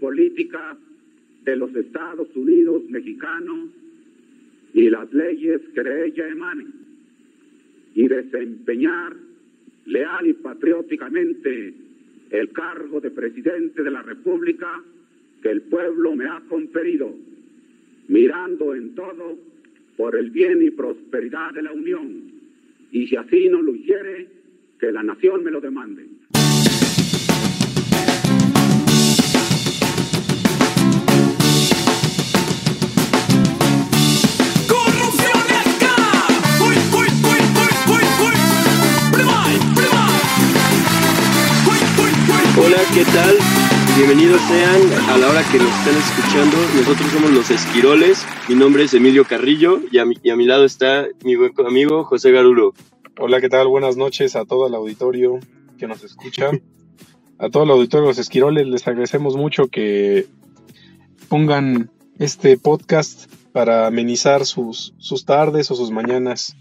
política de los Estados Unidos mexicanos y las leyes que de ella emanen, y desempeñar leal y patrióticamente el cargo de presidente de la República que el pueblo me ha conferido, mirando en todo por el bien y prosperidad de la Unión, y si así no lo hiciere, que la nación me lo demande. Hola, ¿qué tal? Bienvenidos sean a la hora que nos están escuchando. Nosotros somos los Esquiroles. Mi nombre es Emilio Carrillo y a mi, y a mi lado está mi buen amigo José Garulo. Hola, ¿qué tal? Buenas noches a todo el auditorio que nos escucha. A todo el auditorio de los Esquiroles les agradecemos mucho que pongan este podcast para amenizar sus, sus tardes o sus mañanas.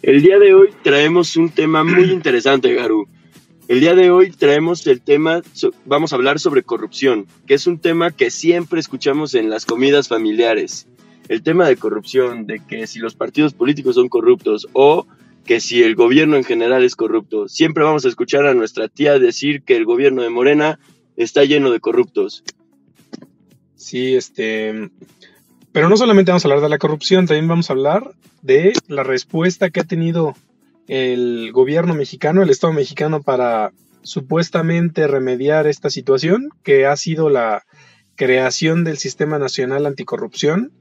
El día de hoy traemos un tema muy interesante, Garu. El día de hoy traemos el tema, vamos a hablar sobre corrupción, que es un tema que siempre escuchamos en las comidas familiares. El tema de corrupción, de que si los partidos políticos son corruptos o que si el gobierno en general es corrupto. Siempre vamos a escuchar a nuestra tía decir que el gobierno de Morena está lleno de corruptos. Sí, este. Pero no solamente vamos a hablar de la corrupción, también vamos a hablar de la respuesta que ha tenido el gobierno mexicano, el Estado mexicano, para supuestamente remediar esta situación, que ha sido la creación del Sistema Nacional Anticorrupción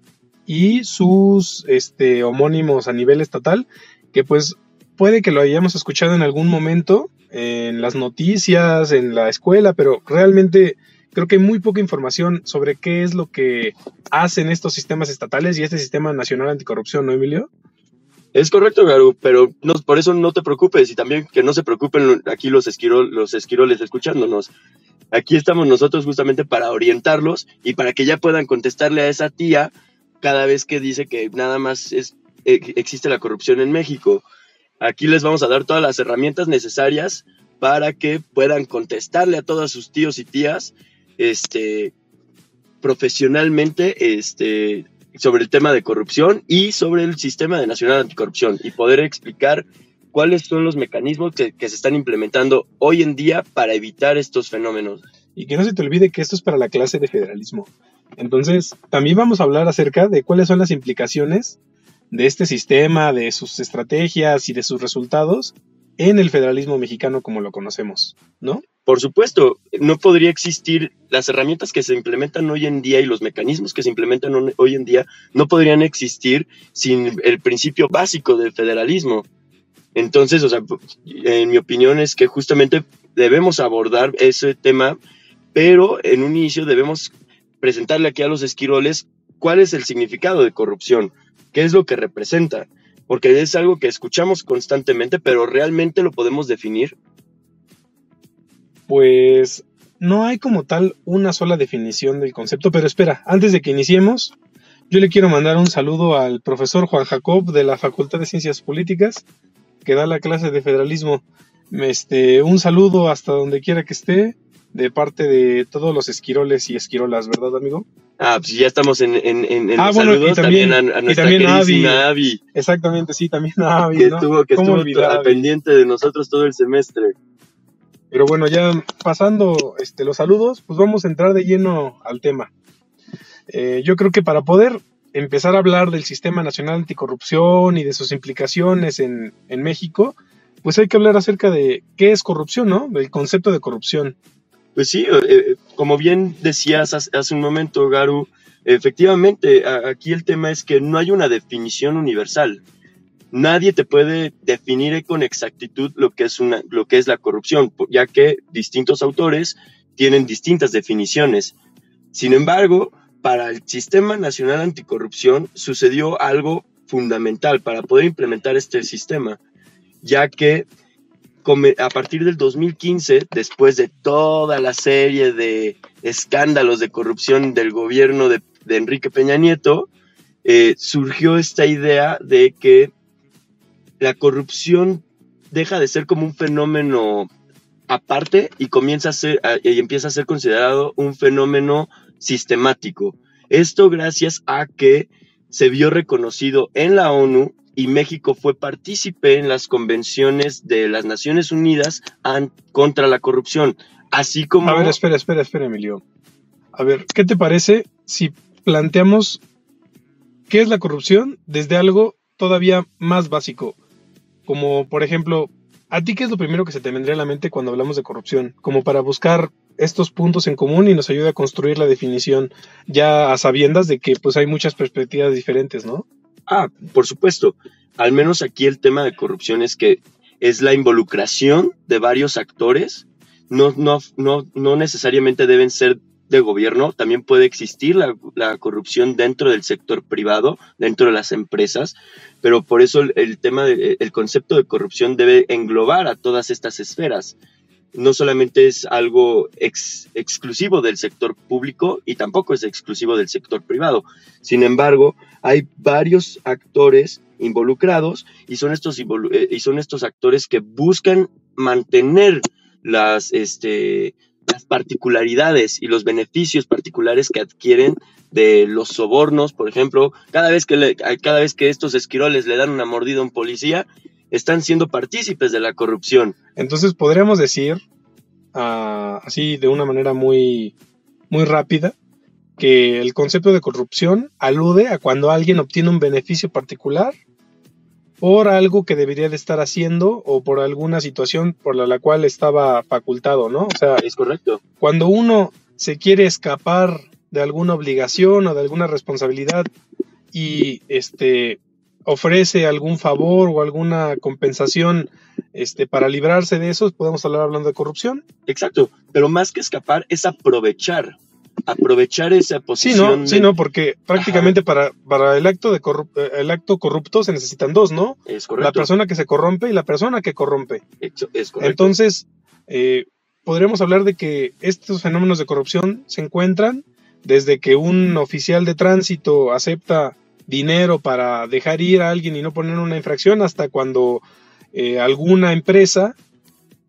y sus este, homónimos a nivel estatal, que pues puede que lo hayamos escuchado en algún momento en las noticias, en la escuela, pero realmente creo que hay muy poca información sobre qué es lo que hacen estos sistemas estatales y este sistema nacional anticorrupción, ¿no, Emilio? Es correcto, Garu, pero por eso no te preocupes y también que no se preocupen aquí los, esquirol, los esquiroles escuchándonos. Aquí estamos nosotros justamente para orientarlos y para que ya puedan contestarle a esa tía cada vez que dice que nada más es, eh, existe la corrupción en México. Aquí les vamos a dar todas las herramientas necesarias para que puedan contestarle a todos sus tíos y tías este, profesionalmente este, sobre el tema de corrupción y sobre el sistema de nacional anticorrupción y poder explicar cuáles son los mecanismos que, que se están implementando hoy en día para evitar estos fenómenos. Y que no se te olvide que esto es para la clase de federalismo. Entonces, también vamos a hablar acerca de cuáles son las implicaciones de este sistema, de sus estrategias y de sus resultados en el federalismo mexicano como lo conocemos, ¿no? Por supuesto, no podría existir las herramientas que se implementan hoy en día y los mecanismos que se implementan hoy en día no podrían existir sin el principio básico del federalismo. Entonces, o sea, en mi opinión es que justamente debemos abordar ese tema, pero en un inicio debemos presentarle aquí a los esquiroles cuál es el significado de corrupción, qué es lo que representa, porque es algo que escuchamos constantemente, pero realmente lo podemos definir. Pues no hay como tal una sola definición del concepto, pero espera, antes de que iniciemos, yo le quiero mandar un saludo al profesor Juan Jacob de la Facultad de Ciencias Políticas, que da la clase de federalismo. Este, un saludo hasta donde quiera que esté, de parte de todos los esquiroles y esquirolas, ¿verdad, amigo? Ah, pues ya estamos en, en, en, en Ah, bueno, y también- también, a, a y nuestra también queridísima Abby, Exactamente, sí, también a Abby, que ¿no? estuvo, que ¿Cómo estuvo olvidar pendiente de nosotros todo el semestre. Pero bueno, ya pasando este, los saludos, pues vamos a entrar de lleno al tema. Eh, yo creo que para poder empezar a hablar del Sistema Nacional Anticorrupción y de sus implicaciones en, en México, pues hay que hablar acerca de qué es corrupción, ¿no? Del concepto de corrupción. Pues sí, eh, como bien decías hace, un momento, Garu, efectivamente, aquí el tema es que no hay una definición universal. Nadie te puede definir con exactitud lo que es, una, lo que es la corrupción, ya que distintos autores tienen distintas definiciones. Sin embargo, para el Sistema Nacional Anticorrupción sucedió algo fundamental para poder implementar este sistema, ya que a partir del 2015, después de toda la serie de escándalos de corrupción del gobierno de, Enrique Peña Nieto, eh, surgió esta idea de que la corrupción deja de ser como un fenómeno aparte y comienza a ser y empieza a ser considerado un fenómeno sistemático. Esto gracias a que se vio reconocido en la ONU y México fue partícipe en las convenciones de las Naciones Unidas contra la corrupción, así como... A ver, espera, espera, espera, Emilio. A ver, ¿qué te parece si planteamos qué es la corrupción desde algo todavía más básico? Como, por ejemplo, ¿a ti qué es lo primero que se te vendría a la mente cuando hablamos de corrupción? Como para buscar estos puntos en común y nos ayuda a construir la definición ya a sabiendas de que pues hay muchas perspectivas diferentes, ¿no? Ah, por supuesto. Al menos aquí el tema de corrupción es que es la involucración de varios actores. No, no, no, no necesariamente deben ser de gobierno, también puede existir la, corrupción dentro del sector privado, dentro de las empresas, pero por eso el, tema, de, el concepto de corrupción debe englobar a todas estas esferas no solamente es algo exclusivo del sector público y tampoco es exclusivo del sector privado. Sin embargo, hay varios actores involucrados y son estos, eh, y son estos actores que buscan mantener las, este, las particularidades y los beneficios particulares que adquieren de los sobornos, por ejemplo, cada vez que, cada vez que estos esquiroles le dan una mordida a un policía, están siendo partícipes de la corrupción. Entonces podríamos decir, ah, así de una manera muy, muy rápida, que el concepto de corrupción alude a cuando alguien obtiene un beneficio particular por algo que debería de estar haciendo o por alguna situación por la, cual estaba facultado, ¿no? O sea, es correcto. Cuando uno se quiere escapar de alguna obligación o de alguna responsabilidad y este ofrece algún favor o alguna compensación este, para librarse de eso, podemos hablar hablando de corrupción. Exacto, pero más que escapar es aprovechar, aprovechar esa posición. Sí, no, no porque prácticamente para, para el, acto de eh, el acto corrupto se necesitan dos, ¿no? Es correcto. La persona que se corrompe y la persona que corrompe. Es correcto. Entonces, eh, podríamos hablar de que estos fenómenos de corrupción se encuentran desde que un oficial de tránsito acepta dinero para dejar ir a alguien y no poner una infracción hasta cuando eh, alguna empresa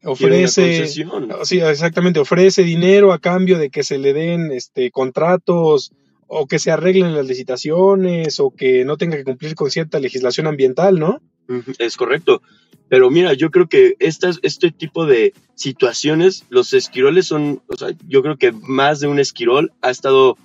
ofrece sí, exactamente ofrece dinero a cambio de que se le den este contratos o que se arreglen las licitaciones o que no tenga que cumplir con cierta legislación ambiental, ¿no? Es correcto. Pero mira, yo creo que estas, este tipo de situaciones, los esquiroles son, o sea, yo creo que más de un esquirol ha estado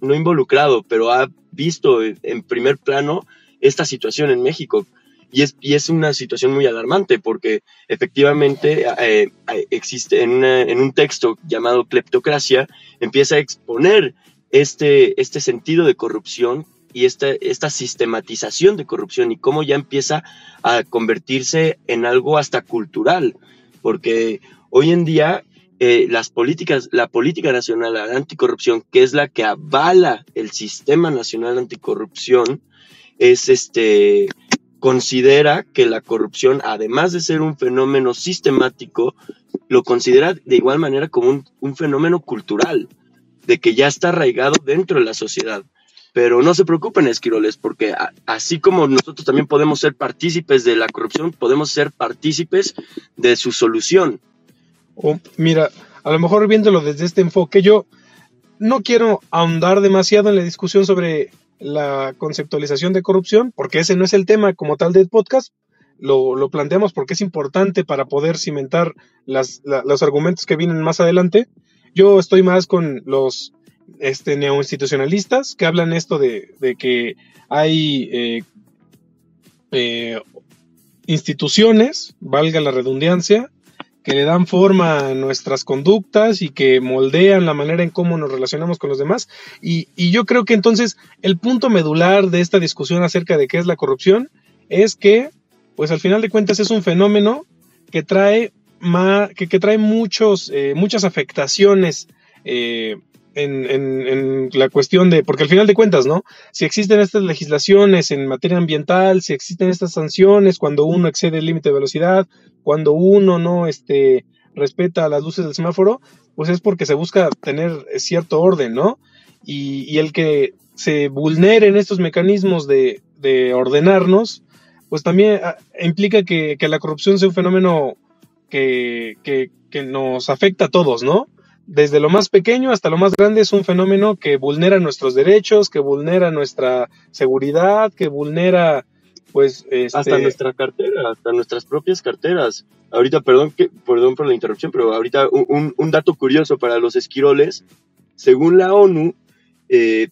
no involucrado, pero ha visto en primer plano esta situación en México. Y es, y es una situación muy alarmante porque efectivamente eh, existe en, un texto llamado Cleptocracia, empieza a exponer este, este sentido de corrupción y esta, esta sistematización de corrupción y cómo ya empieza a convertirse en algo hasta cultural. Porque hoy en día eh, las políticas, la política nacional anticorrupción, que es la que avala el sistema nacional anticorrupción, es este considera que la corrupción, además de ser un fenómeno sistemático, lo considera de igual manera como un, fenómeno cultural, de que ya está arraigado dentro de la sociedad. Pero no se preocupen, esquiroles, porque así como nosotros también podemos ser partícipes de la corrupción, podemos ser partícipes de su solución. O, mira, a lo mejor viéndolo desde este enfoque, yo no quiero ahondar demasiado en la discusión sobre la conceptualización de corrupción, porque ese no es el tema como tal del podcast. Lo, planteamos porque es importante para poder cimentar las, los argumentos que vienen más adelante. Yo estoy más con los este, neoinstitucionalistas que hablan esto de, que hay eh, eh, instituciones, valga la redundancia, que le dan forma a nuestras conductas y que moldean la manera en cómo nos relacionamos con los demás. Y, yo creo que entonces el punto medular de esta discusión acerca de qué es la corrupción es que, pues al final de cuentas es un fenómeno que trae, que, que trae muchos, eh, muchas afectaciones eh, en, la cuestión de, porque al final de cuentas, ¿no? Si existen estas legislaciones en materia ambiental, si existen estas sanciones cuando uno excede el límite de velocidad, cuando uno no este, respeta las luces del semáforo, pues es porque se busca tener cierto orden, ¿no? Y, el que se vulneren estos mecanismos de, ordenarnos, pues también ah, implica que, la corrupción sea un fenómeno que nos afecta a todos, ¿no? Desde lo más pequeño hasta lo más grande es un fenómeno que vulnera nuestros derechos, que vulnera nuestra seguridad, que vulnera pues hasta este nuestra cartera, hasta nuestras propias carteras. Ahorita, perdón, que, perdón por la interrupción, pero ahorita un, un dato curioso para los esquiroles, según la ONU, eh,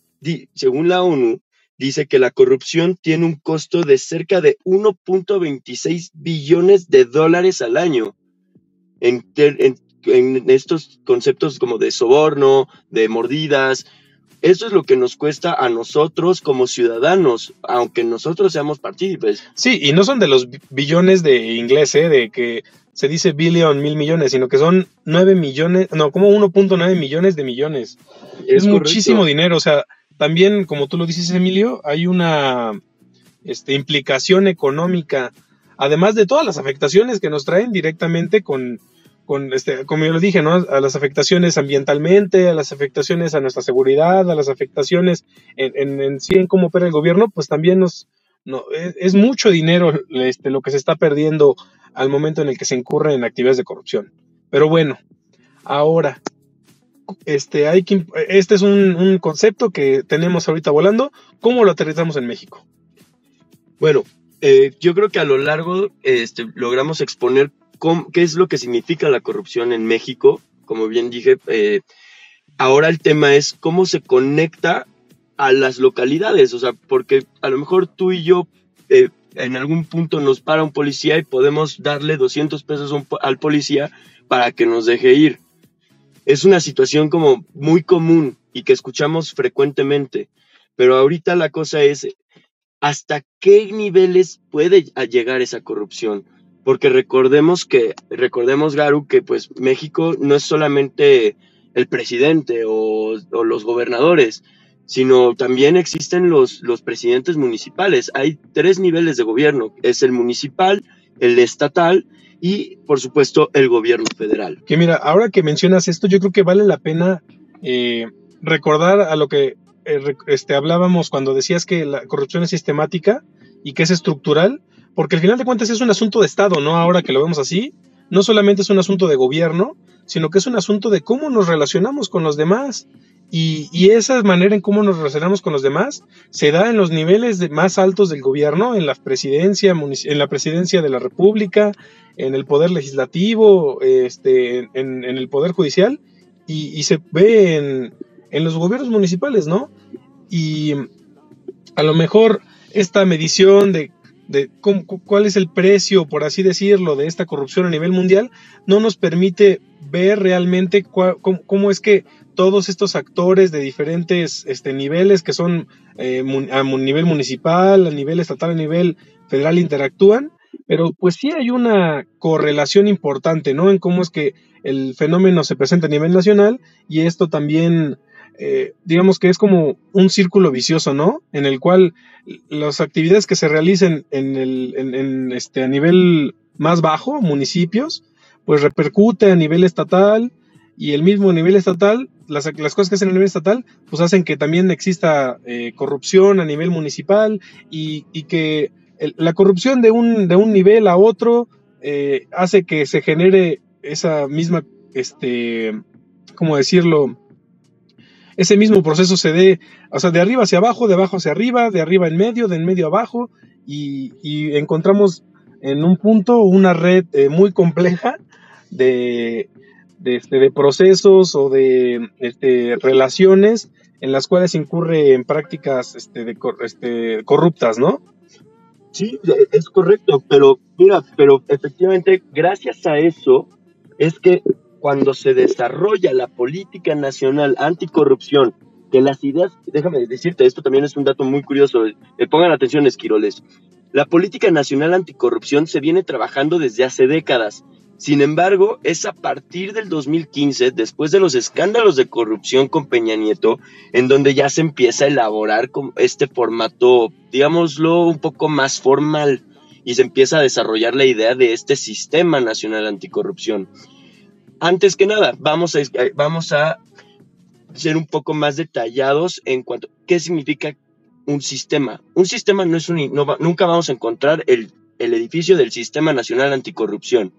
según la ONU, dice que la corrupción tiene un costo de cerca de 1.26 billones de dólares al año. En, en, estos conceptos como de soborno, de mordidas, eso es lo que nos cuesta a nosotros como ciudadanos, aunque nosotros seamos partícipes. Sí, y no son de los billones de inglés, ¿eh? de que se dice billion, mil millones, sino que son nueve millones, no, como 1.9 millones de millones. Es, muchísimo dinero, o sea, también, como tú lo dices, Emilio, hay una este, implicación económica, además de todas las afectaciones que nos traen directamente con, con este, como yo lo dije, ¿no? A las afectaciones ambientalmente, a las afectaciones a nuestra seguridad, a las afectaciones en, en, sí en cómo opera el gobierno, pues también nos, no, es, mucho dinero este, lo que se está perdiendo al momento en el que se incurre en actividades de corrupción. Pero bueno, ahora, este, hay que, este es un, un concepto que tenemos ahorita volando. ¿Cómo lo aterrizamos en México? Bueno, eh, yo creo que a lo largo este, logramos exponer qué es lo que significa la corrupción en México. Como bien dije, eh, ahora el tema es cómo se conecta a las localidades, o sea, porque a lo mejor tú y yo eh, en algún punto nos para un policía y podemos darle 200 pesos al policía para que nos deje ir. Es una situación como muy común y que escuchamos frecuentemente, pero ahorita la cosa es hasta qué niveles puede llegar esa corrupción porque recordemos que, recordemos Garu, que pues México no es solamente el presidente o, los gobernadores, sino también existen los, los presidentes municipales. Hay tres niveles de gobierno, es el municipal, el estatal y, por supuesto, el gobierno federal. Que mira, ahora que mencionas esto, yo creo que vale la pena eh, recordar a lo que eh, este, hablábamos cuando decías que la corrupción es sistemática y que es estructural porque al final de cuentas es un asunto de Estado, ¿no? Ahora que lo vemos así, no solamente es un asunto de gobierno, sino que es un asunto de cómo nos relacionamos con los demás. Y, esa manera en cómo nos relacionamos con los demás se da en los niveles más altos del gobierno, en la presidencia, en la presidencia de la República, en el poder legislativo, este, en, el poder judicial, y, se ve en, en los gobiernos municipales, ¿no? Y a lo mejor esta medición de de cuál es el precio, por así decirlo, de esta corrupción a nivel mundial, no nos permite ver realmente cómo, es que todos estos actores de diferentes este, niveles, que son eh, a nivel municipal, a nivel estatal, a nivel federal, interactúan, pero pues sí hay una correlación importante, ¿no? En cómo es que el fenómeno se presenta a nivel nacional y esto también eh, digamos que es como un círculo vicioso, ¿no? En el cual las actividades que se realicen en el, este, a nivel más bajo, municipios, pues repercute a nivel estatal y el mismo nivel estatal, las, cosas que hacen a nivel estatal, pues hacen que también exista eh, corrupción a nivel municipal y, que la corrupción de un, de un nivel a otro eh, hace que se genere esa misma, este, ¿cómo decirlo? Ese mismo proceso se dé, o sea, de arriba hacia abajo, de abajo hacia arriba, de arriba en medio, de en medio abajo, y, encontramos en un punto una red eh, muy compleja de, este, de, procesos o de este, relaciones en las cuales incurre en prácticas este, de, este, corruptas, ¿no? Sí, es correcto, pero mira, pero efectivamente gracias a eso es que cuando se desarrolla la política nacional anticorrupción, que las ideas, déjame decirte, esto también es un dato muy curioso, eh, pongan atención, esquiroles. La política nacional anticorrupción se viene trabajando desde hace décadas. Sin embargo, es a partir del 2015, después de los escándalos de corrupción con Peña Nieto, en donde ya se empieza a elaborar este formato, digámoslo, un poco más formal y se empieza a desarrollar la idea de este sistema nacional anticorrupción antes que nada, vamos a, eh, vamos a ser un poco más detallados en cuanto a qué significa un sistema. Un sistema no es un, nunca vamos a encontrar el, el edificio del Sistema Nacional Anticorrupción.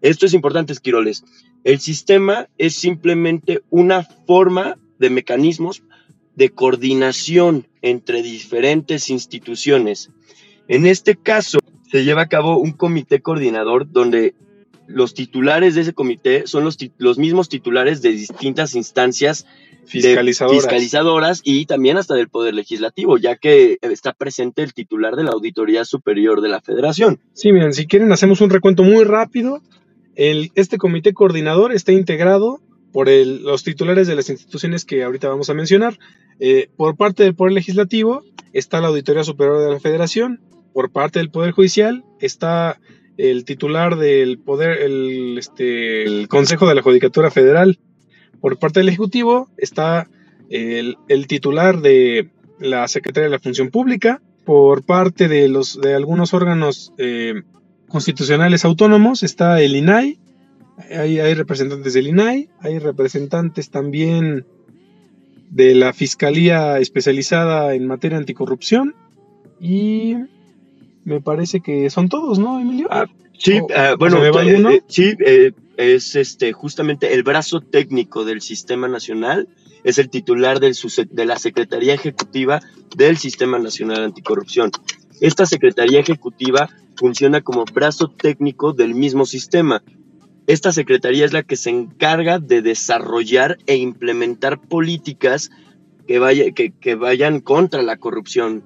Esto es importante, Esquiroles. El sistema es simplemente una forma de mecanismos de coordinación entre diferentes instituciones. En este caso, se lleva a cabo un comité coordinador donde los titulares de ese comité son los, los mismos titulares de distintas instancias fiscalizadoras. fiscalizadoras y también hasta del Poder Legislativo, ya que está presente el titular de la Auditoría Superior de la Federación. Sí, miren, si quieren hacemos un recuento muy rápido. El, este comité coordinador está integrado por el, los titulares de las instituciones que ahorita vamos a mencionar. Eh, por parte del Poder Legislativo está la Auditoría Superior de la Federación. Por parte del Poder Judicial está el titular del Poder, el, este, el Consejo de la Judicatura Federal. Por parte del Ejecutivo está el, el, titular de la Secretaría de la Función Pública. Por parte de, los, de algunos órganos eh, constitucionales autónomos está el INAI. Hay, hay representantes del INAI, hay representantes también de la Fiscalía especializada en materia anticorrupción y me parece que son todos, ¿no, Emilio? Ah, sí, uh, bueno, ¿se eh, eh, sí, eh, es este justamente el brazo técnico del Sistema Nacional, es el titular del, de la Secretaría Ejecutiva del Sistema Nacional Anticorrupción. Esta Secretaría Ejecutiva funciona como brazo técnico del mismo sistema. Esta Secretaría es la que se encarga de desarrollar e implementar políticas que, vaya, que, que vayan contra la corrupción,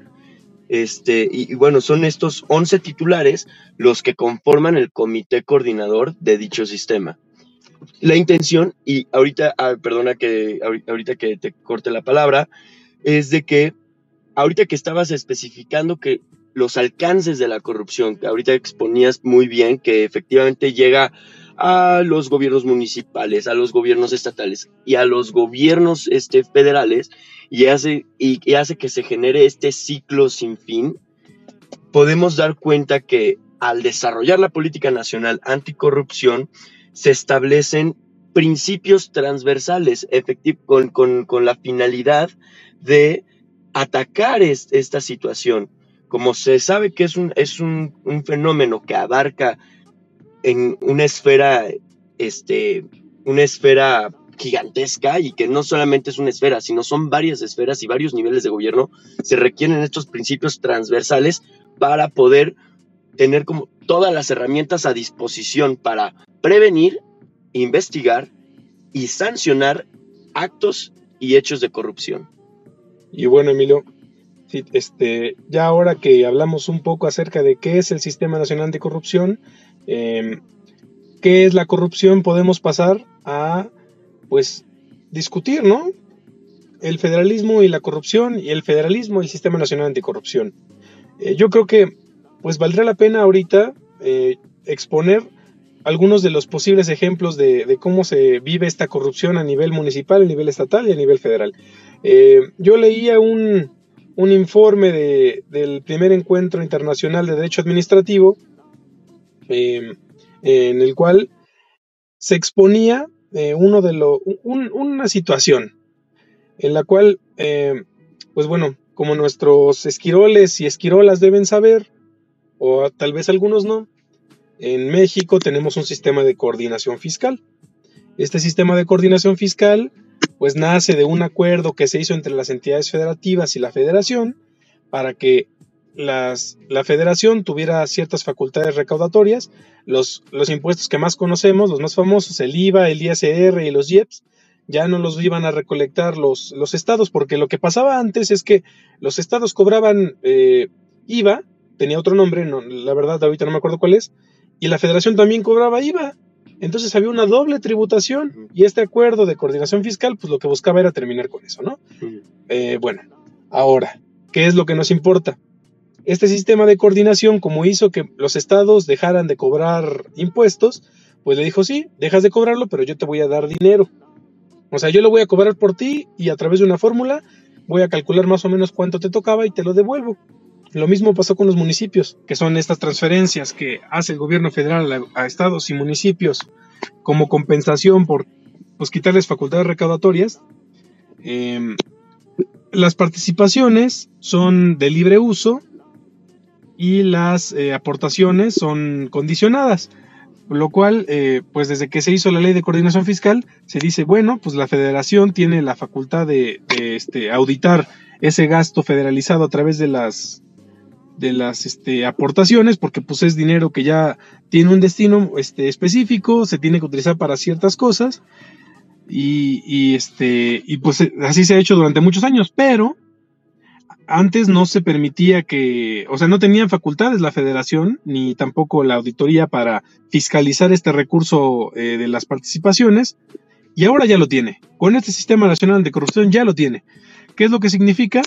este, y, bueno, son estos 11 titulares los que conforman el comité coordinador de dicho sistema. La intención, y ahorita, ah, perdona que ahorita que te corte la palabra, es de que ahorita que estabas especificando que los alcances de la corrupción, que ahorita exponías muy bien, que efectivamente llega a los gobiernos municipales, a los gobiernos estatales y a los gobiernos este, federales y hace, y, hace que se genere este ciclo sin fin, podemos dar cuenta que al desarrollar la política nacional anticorrupción se establecen principios transversales con, con, con la finalidad de atacar es, esta situación. Como se sabe que es un, es un, un fenómeno que abarca en una esfera, este, una esfera gigantesca y que no solamente es una esfera, sino son varias esferas y varios niveles de gobierno, se requieren estos principios transversales para poder tener como todas las herramientas a disposición para prevenir, investigar y sancionar actos y hechos de corrupción. Y bueno, Emilio, este, ya ahora que hablamos un poco acerca de qué es el Sistema Nacional Anticorrupción, eh, qué es la corrupción, podemos pasar a, pues, discutir, ¿no? El federalismo y la corrupción y el federalismo y el Sistema Nacional Anticorrupción. Eh, yo creo que, pues, valdría la pena ahorita eh, exponer algunos de los posibles ejemplos de, de, cómo se vive esta corrupción a nivel municipal, a nivel estatal y a nivel federal. Eh, yo leía un, un informe de, del primer encuentro internacional de derecho administrativo eh, en el cual se exponía eh, uno de lo, un, una situación en la cual, eh, pues bueno, como nuestros esquiroles y esquirolas deben saber, o tal vez algunos no, en México tenemos un sistema de coordinación fiscal. Este sistema de coordinación fiscal pues nace de un acuerdo que se hizo entre las entidades federativas y la federación para que las, la federación tuviera ciertas facultades recaudatorias, los, los impuestos que más conocemos, los más famosos, el IVA, el ISR y los IEPS, ya no los iban a recolectar los, los estados, porque lo que pasaba antes es que los estados cobraban eh, IVA, tenía otro nombre, no, la verdad ahorita no me acuerdo cuál es, y la federación también cobraba IVA. Entonces había una doble tributación y este acuerdo de coordinación fiscal, pues lo que buscaba era terminar con eso, ¿no? Eh, bueno, ahora, ¿qué es lo que nos importa? Este sistema de coordinación, como hizo que los estados dejaran de cobrar impuestos, pues le dijo, sí, dejas de cobrarlo, pero yo te voy a dar dinero. O sea, yo lo voy a cobrar por ti y a través de una fórmula voy a calcular más o menos cuánto te tocaba y te lo devuelvo. Lo mismo pasó con los municipios, que son estas transferencias que hace el gobierno federal a, estados y municipios como compensación por pues, quitarles facultades recaudatorias. Eh, las participaciones son de libre uso y las eh, aportaciones son condicionadas. lo cual, eh, pues desde que se hizo la ley de coordinación fiscal, se dice, bueno, pues la federación tiene la facultad de, este, auditar ese gasto federalizado a través de las de las este, aportaciones, porque pues es dinero que ya tiene un destino este, específico, se tiene que utilizar para ciertas cosas, y, y, este, y pues así se ha hecho durante muchos años, pero antes no se permitía que, o sea, no tenían facultades la federación ni tampoco la auditoría para fiscalizar este recurso eh, de las participaciones y ahora ya lo tiene. Con este sistema nacional de corrupción ya lo tiene. ¿Qué es lo que significa?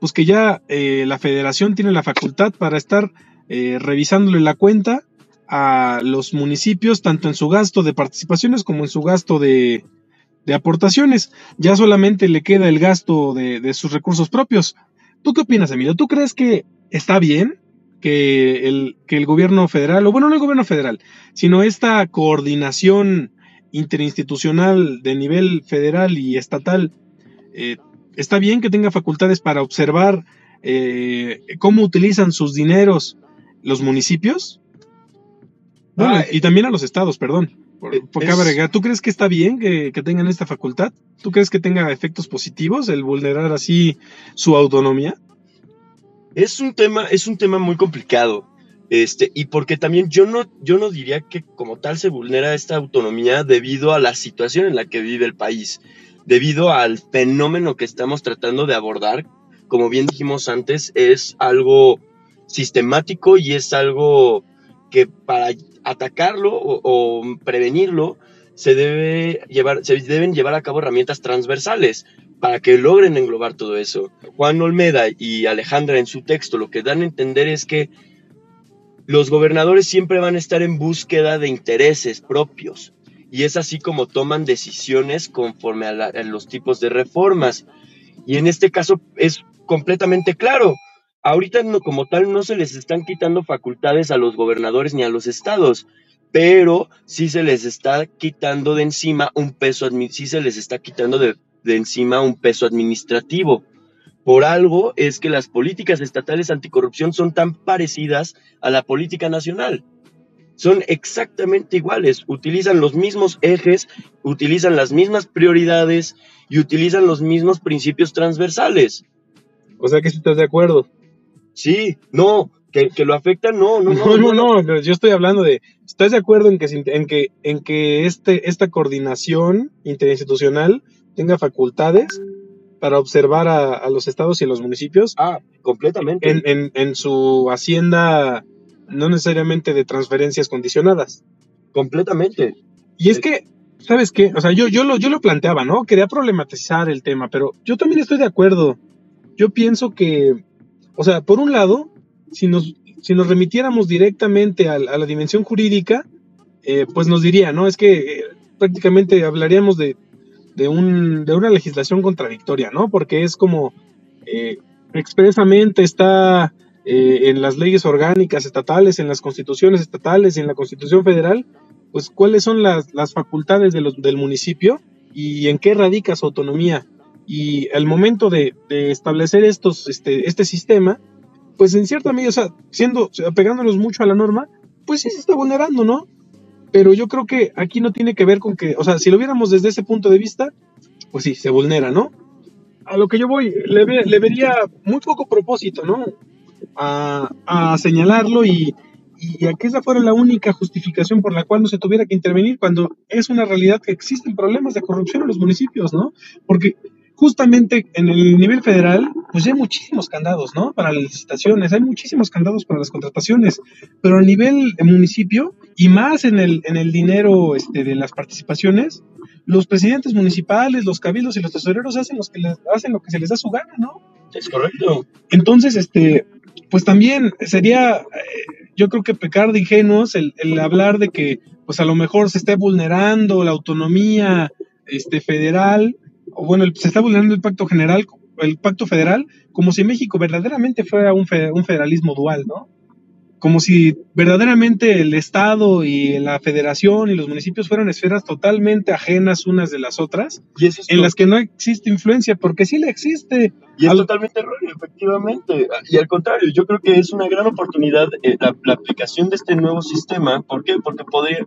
Pues que ya eh, la federación tiene la facultad para estar eh, revisándole la cuenta a los municipios, tanto en su gasto de participaciones como en su gasto de, aportaciones. Ya solamente le queda el gasto de sus recursos propios. ¿Tú qué opinas, Emilio? ¿Tú crees que está bien que el, que el gobierno federal, o bueno, no el gobierno federal, sino esta coordinación interinstitucional de nivel federal y estatal, eh, está bien que tenga facultades para observar eh, cómo utilizan sus dineros los municipios? Bueno, y también a los estados, perdón. Por, ¿Tú crees que está bien que, tengan esta facultad? ¿Tú crees que tenga efectos positivos el vulnerar así su autonomía? Es un tema, es un tema muy complicado. Este, y porque también yo no, yo no diría que como tal se vulnera esta autonomía debido a la situación en la que vive el país, debido al fenómeno que estamos tratando de abordar. Como bien dijimos antes, es algo sistemático y es algo que para atacarlo o, prevenirlo, se, debe llevar, se deben llevar a cabo herramientas transversales para que logren englobar todo eso. Juan Olmeda y Alejandra en su texto lo que dan a entender es que los gobernadores siempre van a estar en búsqueda de intereses propios y es así como toman decisiones conforme a, a los tipos de reformas. Y en este caso es completamente claro ahorita no, como tal no se les están quitando facultades a los gobernadores ni a los estados, pero sí se les está quitando de encima un peso, sí se les está quitando de, encima un peso administrativo. Por algo es que las políticas estatales anticorrupción son tan parecidas a la política nacional. Son exactamente iguales, utilizan los mismos ejes, utilizan las mismas prioridades y utilizan los mismos principios transversales. O sea que si estás de acuerdo. Sí, no, que, lo afecta, no, no, no. No, no, no, yo estoy hablando de, ¿estás de acuerdo en que, en que, en que este, esta coordinación interinstitucional tenga facultades para observar a, los estados y a los municipios? Ah, completamente. En, en, en su hacienda, no necesariamente de transferencias condicionadas. Completamente. Y es que, ¿sabes qué? O sea, yo, yo, lo, yo lo planteaba, ¿no? Quería problematizar el tema, pero yo también estoy de acuerdo. Yo pienso que o sea, por un lado, si nos, si nos remitiéramos directamente a, la dimensión jurídica, eh, pues nos diría, ¿no? Es que eh, prácticamente hablaríamos de, de, un, de, una legislación contradictoria, ¿no? Porque es como eh, expresamente está en las leyes orgánicas estatales, en las constituciones estatales, en la constitución federal, pues cuáles son las, las facultades del municipio y en qué radica su autonomía. Y al momento de, establecer estos, este, este sistema, pues en cierta medida, o sea, siendo, apegándonos mucho a la norma, pues sí se está vulnerando, ¿no? Pero yo creo que aquí no tiene que ver con que, o sea, si lo viéramos desde ese punto de vista, pues sí, se vulnera, ¿no? A lo que yo voy, le, le vería muy poco propósito, ¿no? A, a señalarlo y, y a que esa fuera la única justificación por la cual no se tuviera que intervenir cuando es una realidad que existen problemas de corrupción en los municipios, ¿no? Porque justamente en el nivel federal, pues ya hay muchísimos candados, ¿no? Para las licitaciones, hay muchísimos candados para las contrataciones, pero a nivel municipio y más en el, en el dinero este, de las participaciones, los presidentes municipales, los cabildos y los tesoreros hacen, los que les, hacen lo que se les da su gana, ¿no? Es correcto. Entonces, este, pues también sería, eh, yo creo que pecar de ingenuos el, el hablar de que, pues a lo mejor se esté vulnerando la autonomía este, federal bueno, se está vulnerando el pacto general, el pacto federal, como si México verdaderamente fuera un, federalismo dual, ¿no? como si verdaderamente el Estado y la Federación y los municipios fueran esferas totalmente ajenas unas de las otras, en las que no existe influencia, porque sí la existe. Y es totalmente erróneo, efectivamente. Y al contrario, yo creo que es una gran oportunidad eh, la, aplicación de este nuevo sistema. ¿Por qué? Porque podría,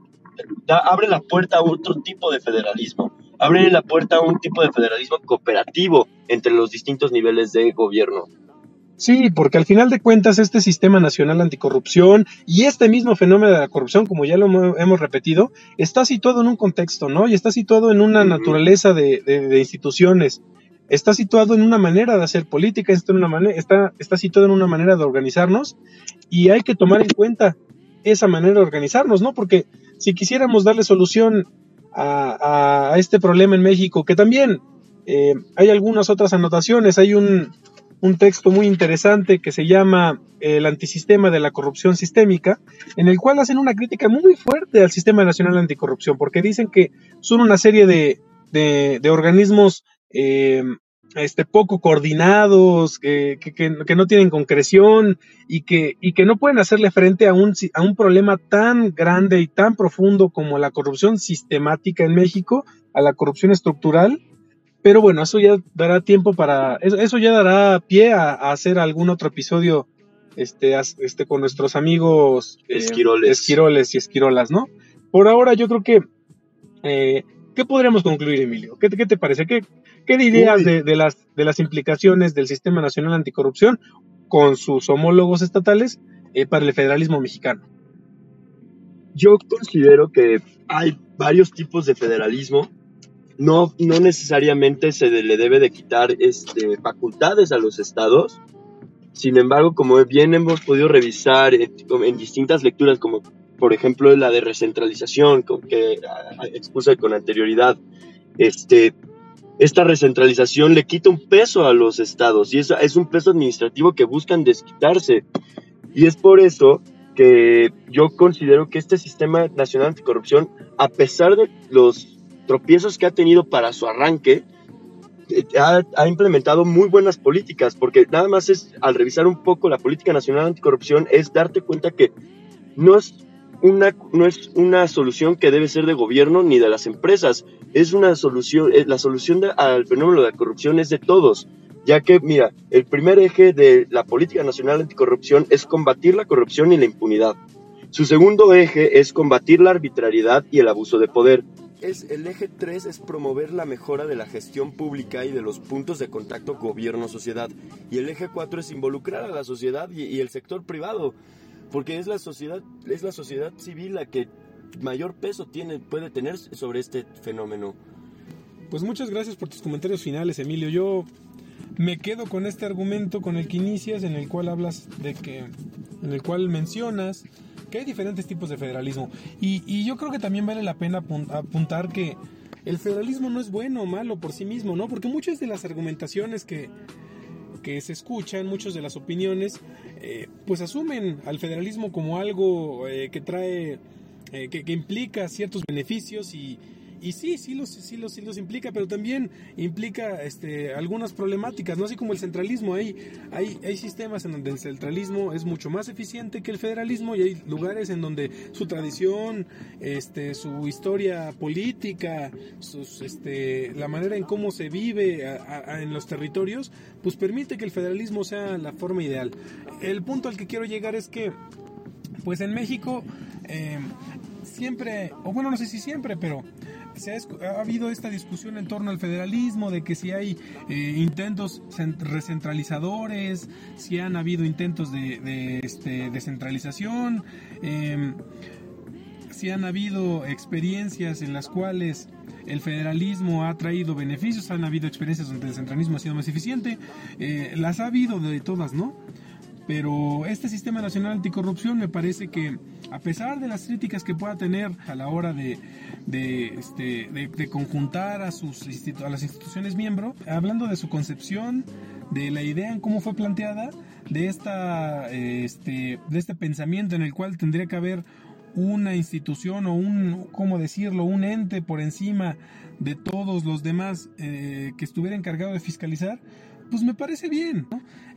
abre la puerta a otro tipo de federalismo. Abre la puerta a un tipo de federalismo cooperativo entre los distintos niveles de gobierno. Sí, porque al final de cuentas este sistema nacional anticorrupción y este mismo fenómeno de la corrupción, como ya lo hemos repetido, está situado en un contexto, ¿no? Y está situado en una naturaleza de, instituciones, está situado en una manera de hacer política, está, en una está situado en una manera de organizarnos y hay que tomar en cuenta esa manera de organizarnos, ¿no? Porque si quisiéramos darle solución a, este problema en México, que también eh, hay algunas otras anotaciones, hay un un texto muy interesante que se llama El antisistema de la corrupción sistémica, en el cual hacen una crítica muy fuerte al Sistema Nacional Anticorrupción, porque dicen que son una serie de, de, organismos eh, este, poco coordinados, que, que, no tienen concreción y que, y que no pueden hacerle frente a un, a un problema tan grande y tan profundo como la corrupción sistemática en México, a la corrupción estructural, pero bueno, eso ya dará tiempo para. Eso, ya dará pie a, hacer algún otro episodio este, este, con nuestros amigos eh, esquiroles. esquiroles y esquirolas, ¿no? Por ahora yo creo que. Eh, ¿Qué podríamos concluir, Emilio? ¿Qué, qué te parece? ¿Qué, qué dirías de, de, las, de las implicaciones del Sistema Nacional Anticorrupción con sus homólogos estatales eh, para el federalismo mexicano? Yo considero que hay varios tipos de federalismo no, no necesariamente se le debe de quitar este, facultades a los estados. Sin embargo, como bien hemos podido revisar en, distintas lecturas, como por ejemplo la de recentralización que expuse con anterioridad, este, esta recentralización le quita un peso a los estados y es, es un peso administrativo que buscan desquitarse. Y es por eso que yo considero que este sistema nacional anticorrupción, a pesar de los tropiezos que ha tenido para su arranque, eh, ha, implementado muy buenas políticas, porque nada más es, al revisar un poco la política nacional anticorrupción, es darte cuenta que no es una, no es una solución que debe ser de gobierno ni de las empresas, es una solución, eh, la solución al fenómeno de la corrupción es de todos, ya que, mira, el primer eje de la política nacional anticorrupción es combatir la corrupción y la impunidad. Su segundo eje es combatir la arbitrariedad y el abuso de poder es, el eje 3 es promover la mejora de la gestión pública y de los puntos de contacto gobierno-sociedad. Y el eje 4 es involucrar a la sociedad y, el sector privado, porque es la sociedad, es la sociedad civil la que mayor peso tiene, puede tener sobre este fenómeno. Pues muchas gracias por tus comentarios finales, Emilio. Yo me quedo con este argumento con el que inicias, en el cual hablas de que, en el cual mencionas que hay diferentes tipos de federalismo. Y, yo creo que también vale la pena apuntar que el federalismo no es bueno o malo por sí mismo, ¿no? Porque muchas de las argumentaciones que, que se escuchan, muchas de las opiniones, eh, pues asumen al federalismo como algo eh, que trae, eh, que, que, implica ciertos beneficios y, y sí, sí los, sí los, sí los implica, pero también implica este, algunas problemáticas, ¿no? Así como el centralismo, hay, hay, hay sistemas en donde el centralismo es mucho más eficiente que el federalismo y hay lugares en donde su tradición, este, su historia política, sus, este, la manera en cómo se vive en los territorios, pues permite que el federalismo sea la forma ideal. El punto al que quiero llegar es que, pues en México, eh, siempre, o bueno, no sé si siempre, pero se ha, habido esta discusión en torno al federalismo, de que si hay eh, intentos recentralizadores, si han habido intentos de, este, descentralización, em, si han habido experiencias en las cuales el federalismo ha traído beneficios, han habido experiencias donde el centralismo ha sido más eficiente, eh, las ha habido de todas, ¿no? Pero este Sistema Nacional Anticorrupción me parece que, a pesar de las críticas que pueda tener a la hora de, este, de, conjuntar a, sus a las instituciones miembros, hablando de su concepción, de la idea en cómo fue planteada, de, esta, este, de este pensamiento en el cual tendría que haber una institución o un, ¿cómo decirlo?, un ente por encima de todos los demás eh, que estuviera encargado de fiscalizar, pues me parece bien.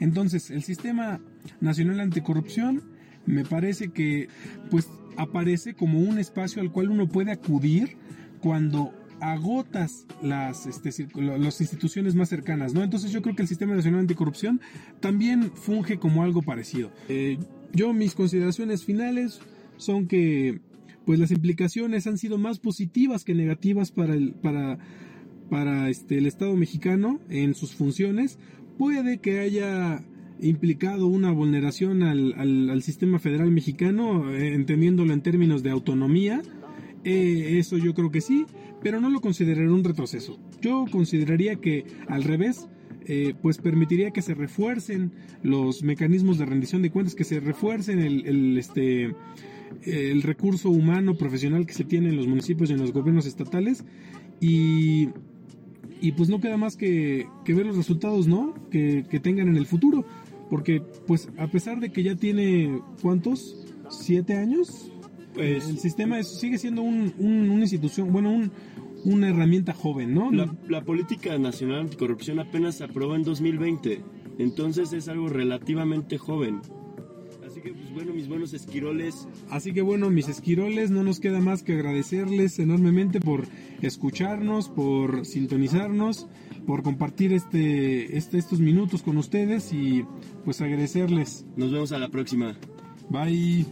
Entonces, el Sistema Nacional Anticorrupción me parece que pues aparece como un espacio al cual uno puede acudir cuando agotas las, este, instituciones más cercanas, ¿no? Entonces yo creo que el Sistema Nacional Anticorrupción también funge como algo parecido. Eh, yo mis consideraciones finales son que pues las implicaciones han sido más positivas que negativas para el, para, para este, el Estado mexicano en sus funciones. Puede que haya implicado una vulneración al, al, sistema federal mexicano, eh, entendiéndolo en términos de autonomía. Eh, eso yo creo que sí, pero no lo consideraría un retroceso. Yo consideraría que al revés, eh, pues permitiría que se refuercen los mecanismos de rendición de cuentas, que se refuercen el, el, este, el recurso humano profesional que se tiene en los municipios y en los gobiernos estatales y, y pues no queda más que, que ver los resultados, ¿no? Que, que tengan en el futuro. Porque, pues, a pesar de que ya tiene, ¿cuántos? ¿Siete años? Pues, el sistema sigue siendo un, una institución, bueno, un, una herramienta joven, ¿no? La, la, política nacional anticorrupción apenas se aprobó en 2020, entonces es algo relativamente joven. Así que, pues bueno, mis buenos esquiroles. Así que bueno, mis esquiroles, no nos queda más que agradecerles enormemente por escucharnos, por sintonizarnos por compartir este, este, estos minutos con ustedes y pues agradecerles. Nos vemos a la próxima. Bye.